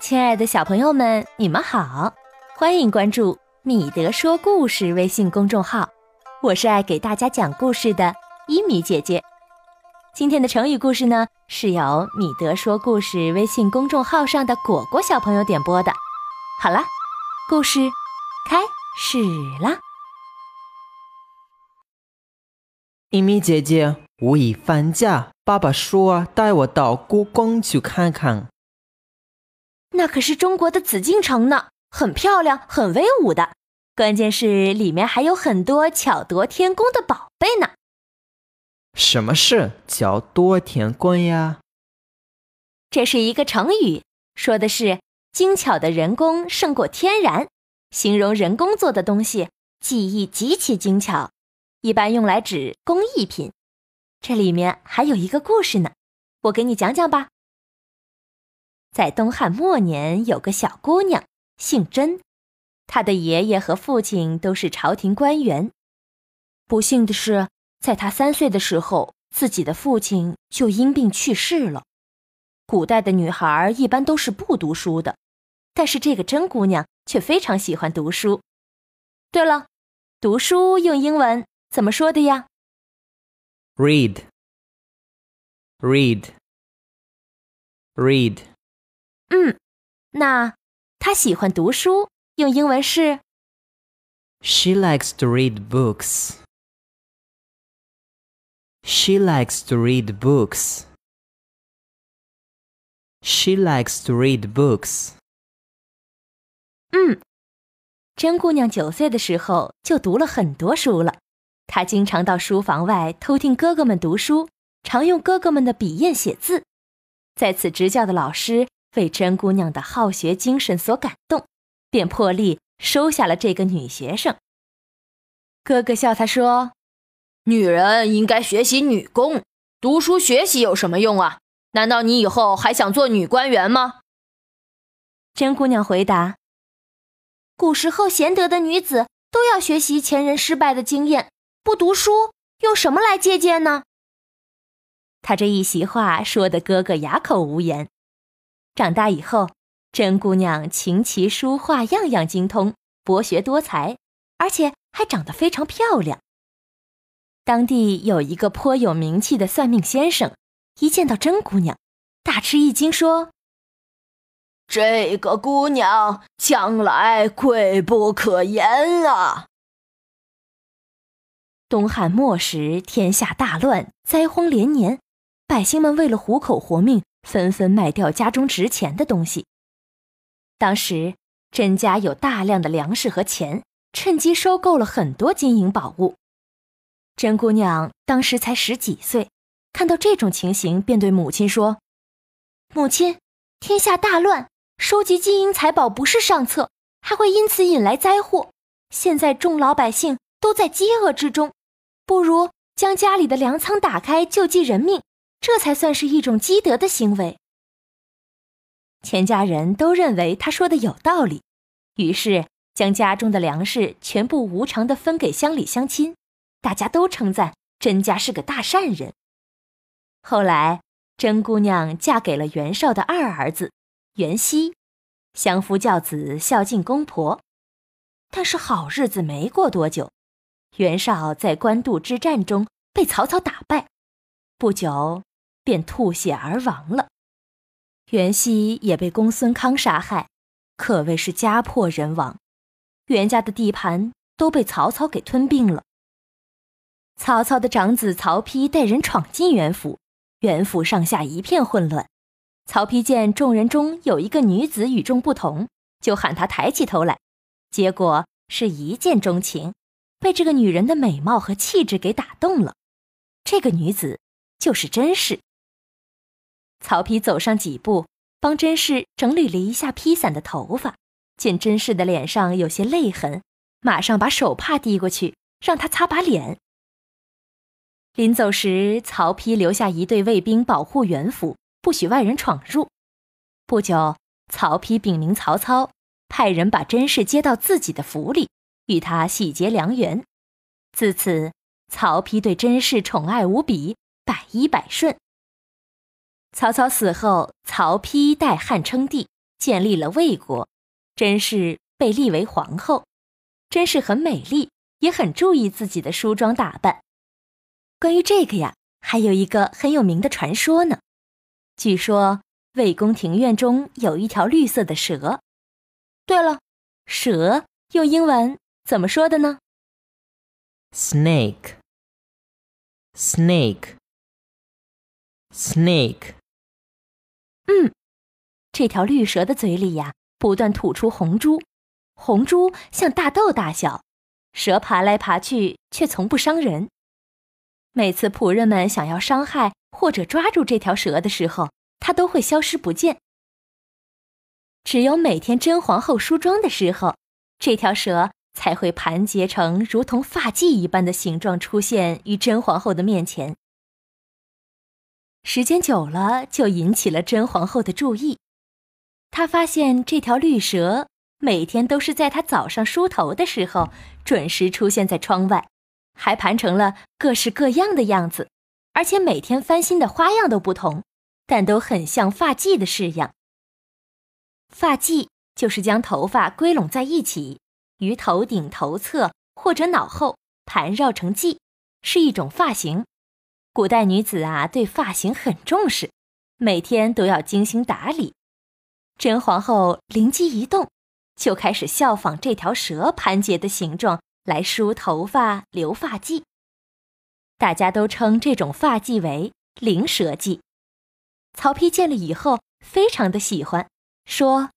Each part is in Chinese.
亲爱的小朋友们，你们好，欢迎关注米德说故事微信公众号，我是爱给大家讲故事的伊米姐姐。今天的成语故事呢，是由米德说故事微信公众号上的果果小朋友点播的。好了，故事开始啦！伊米姐姐，我已放假，爸爸说带我到故宫去看看。那可是中国的紫禁城呢，很漂亮，很威武的。关键是里面还有很多巧夺天工的宝贝呢。什么是巧夺天工呀？这是一个成语，说的是精巧的人工胜过天然，形容人工做的东西技艺极其精巧，一般用来指工艺品。这里面还有一个故事呢，我给你讲讲吧。在东汉末年，有个小姑娘，姓甄，她的爷爷和父亲都是朝廷官员。不幸的是，在她三岁的时候，自己的父亲就因病去世了。古代的女孩一般都是不读书的，但是这个甄姑娘却非常喜欢读书。对了，读书用英文怎么说的呀？Read，read，read。嗯，那他喜欢读书，用英文是？She likes to read books. She likes to read books. She likes to read books. 嗯，甄姑娘九岁的时候就读了很多书了。她经常到书房外偷听哥哥们读书，常用哥哥们的笔砚写字。在此执教的老师。为甄姑娘的好学精神所感动，便破例收下了这个女学生。哥哥笑他说：“女人应该学习女工，读书学习有什么用啊？难道你以后还想做女官员吗？”甄姑娘回答：“古时候贤德的女子都要学习前人失败的经验，不读书用什么来借鉴呢？”他这一席话说的哥哥哑口无言。长大以后，甄姑娘琴棋书画样样精通，博学多才，而且还长得非常漂亮。当地有一个颇有名气的算命先生，一见到甄姑娘，大吃一惊，说：“这个姑娘将来贵不可言啊！”东汉末时，天下大乱，灾荒连年，百姓们为了糊口活命。纷纷卖掉家中值钱的东西。当时甄家有大量的粮食和钱，趁机收购了很多金银宝物。甄姑娘当时才十几岁，看到这种情形，便对母亲说：“母亲，天下大乱，收集金银财宝不是上策，还会因此引来灾祸。现在众老百姓都在饥饿之中，不如将家里的粮仓打开，救济人命。”这才算是一种积德的行为。全家人都认为他说的有道理，于是将家中的粮食全部无偿的分给乡里乡亲，大家都称赞甄家是个大善人。后来，甄姑娘嫁给了袁绍的二儿子袁熙，相夫教子，孝敬公婆。但是好日子没过多久，袁绍在官渡之战中被曹操打败，不久。便吐血而亡了，袁熙也被公孙康杀害，可谓是家破人亡。袁家的地盘都被曹操给吞并了。曹操的长子曹丕带人闯进袁府，袁府上下一片混乱。曹丕见众人中有一个女子与众不同，就喊她抬起头来，结果是一见钟情，被这个女人的美貌和气质给打动了。这个女子就是甄氏。曹丕走上几步，帮甄氏整理了一下披散的头发，见甄氏的脸上有些泪痕，马上把手帕递过去，让她擦把脸。临走时，曹丕留下一队卫兵保护袁府，不许外人闯入。不久，曹丕禀明曹操，派人把甄氏接到自己的府里，与他喜结良缘。自此，曹丕对甄氏宠爱无比，百依百顺。曹操死后，曹丕代汉称帝，建立了魏国，甄氏被立为皇后。甄氏很美丽，也很注意自己的梳妆打扮。关于这个呀，还有一个很有名的传说呢。据说魏宫庭院中有一条绿色的蛇。对了，蛇用英文怎么说的呢？Snake。Snake。Snake。嗯，这条绿蛇的嘴里呀，不断吐出红珠，红珠像大豆大小，蛇爬来爬去却从不伤人。每次仆人们想要伤害或者抓住这条蛇的时候，它都会消失不见。只有每天甄皇后梳妆的时候，这条蛇才会盘结成如同发髻一般的形状出现于甄皇后的面前。时间久了，就引起了甄皇后的注意。她发现这条绿蛇每天都是在她早上梳头的时候准时出现在窗外，还盘成了各式各样的样子，而且每天翻新的花样都不同，但都很像发髻的式样。发髻就是将头发归拢在一起，于头顶、头侧或者脑后盘绕成髻，是一种发型。古代女子啊，对发型很重视，每天都要精心打理。甄皇后灵机一动，就开始效仿这条蛇盘结的形状来梳头发、留发髻。大家都称这种发髻为“灵蛇髻”。曹丕见了以后，非常的喜欢，说：“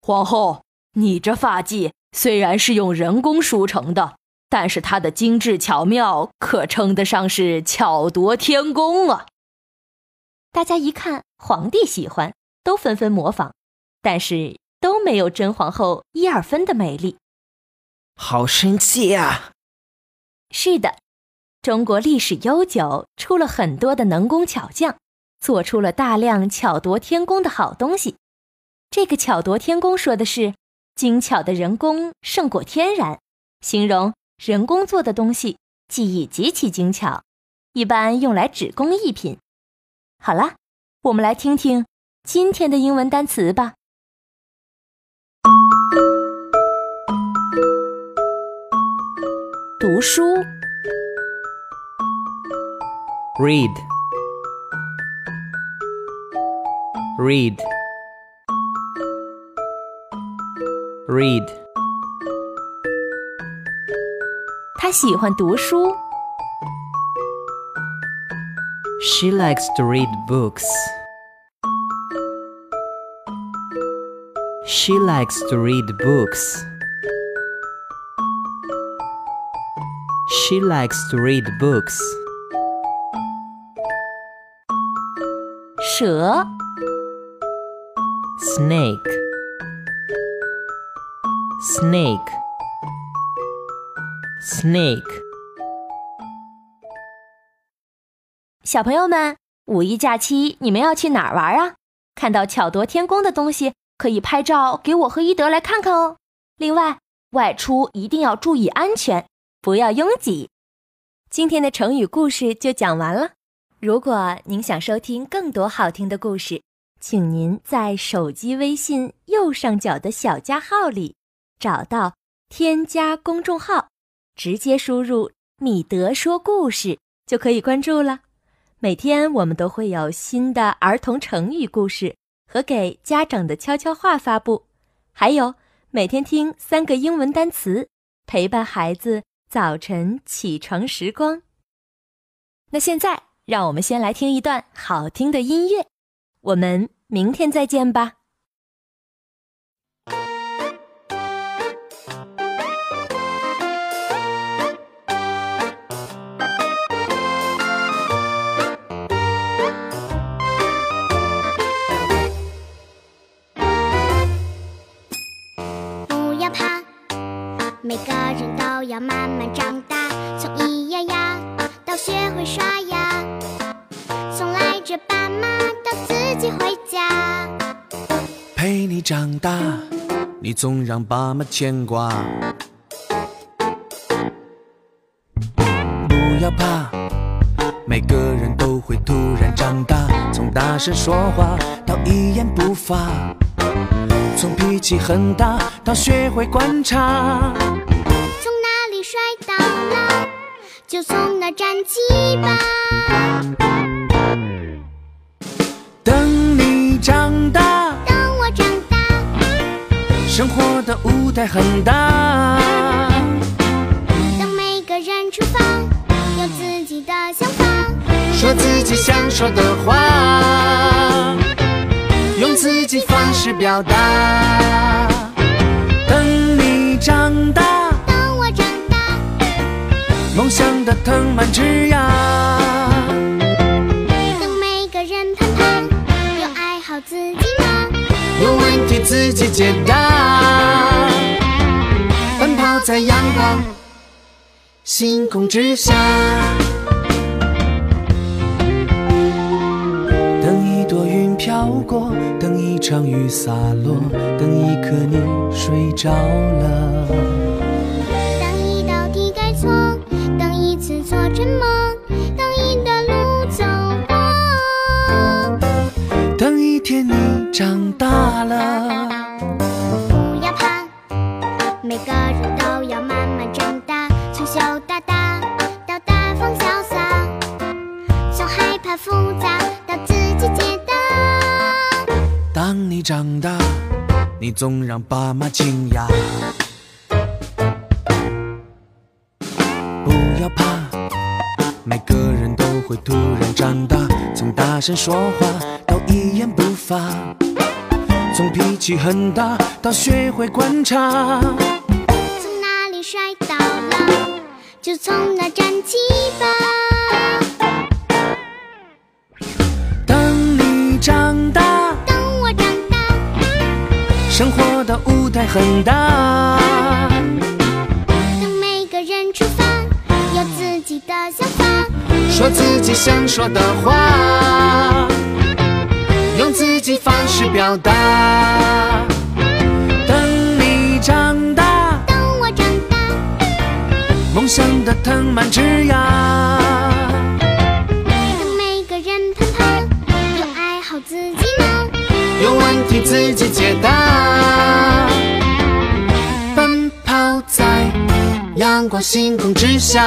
皇后，你这发髻虽然是用人工梳成的。”但是它的精致巧妙，可称得上是巧夺天工啊！大家一看皇帝喜欢，都纷纷模仿，但是都没有甄皇后一二分的美丽。好生气呀！是的，中国历史悠久，出了很多的能工巧匠，做出了大量巧夺天工的好东西。这个巧夺天工说的是精巧的人工胜过天然，形容。人工做的东西技艺极其精巧，一般用来指工艺品。好了，我们来听听今天的英文单词吧。读书，read，read，read。他喜欢读书。She likes to read books. She likes to read books. She likes to read books. 蛇 Snake Snake Snake，小朋友们，五一假期你们要去哪儿玩啊？看到巧夺天工的东西，可以拍照给我和伊德来看看哦。另外，外出一定要注意安全，不要拥挤。今天的成语故事就讲完了。如果您想收听更多好听的故事，请您在手机微信右上角的小加号里找到添加公众号。直接输入“米德说故事”就可以关注了。每天我们都会有新的儿童成语故事和给家长的悄悄话发布，还有每天听三个英文单词，陪伴孩子早晨起床时光。那现在，让我们先来听一段好听的音乐。我们明天再见吧。都要慢慢长大，从咿呀呀到学会刷牙，从赖着爸妈到自己回家。陪你长大，你总让爸妈牵挂。不要怕，每个人都会突然长大，从大声说话到一言不发。从脾气很大到学会观察。就从那站起吧。等你长大，等我长大，生活的舞台很大。等每个人出发，有自己的想法。说自己想说的话，用自己方式表达。等你长大，梦想的藤蔓枝桠。等每个人攀爬，有爱好自己吗？有问题自己解答。奔跑在阳光星空之下。等一朵云飘过，等一场雨洒落，等一刻你睡着了。天你长大了，不要怕，每个人都要慢慢长大，从小到大到大方潇洒，从害怕复杂到自己解答。当你长大，你总让爸妈惊讶。不要怕，每个人都会突然长大，从大声说话到一言不发，从脾气很大到学会观察。从哪里摔倒了，就从哪站起吧。等你长大，等我长大，生活的舞台很大。说自己想说的话，用自己方式表达。等你长大，等我长大，梦想的藤蔓枝桠。等每个人攀爬，有爱好自己吗？有问题自己解答。奔跑在阳光星空之下。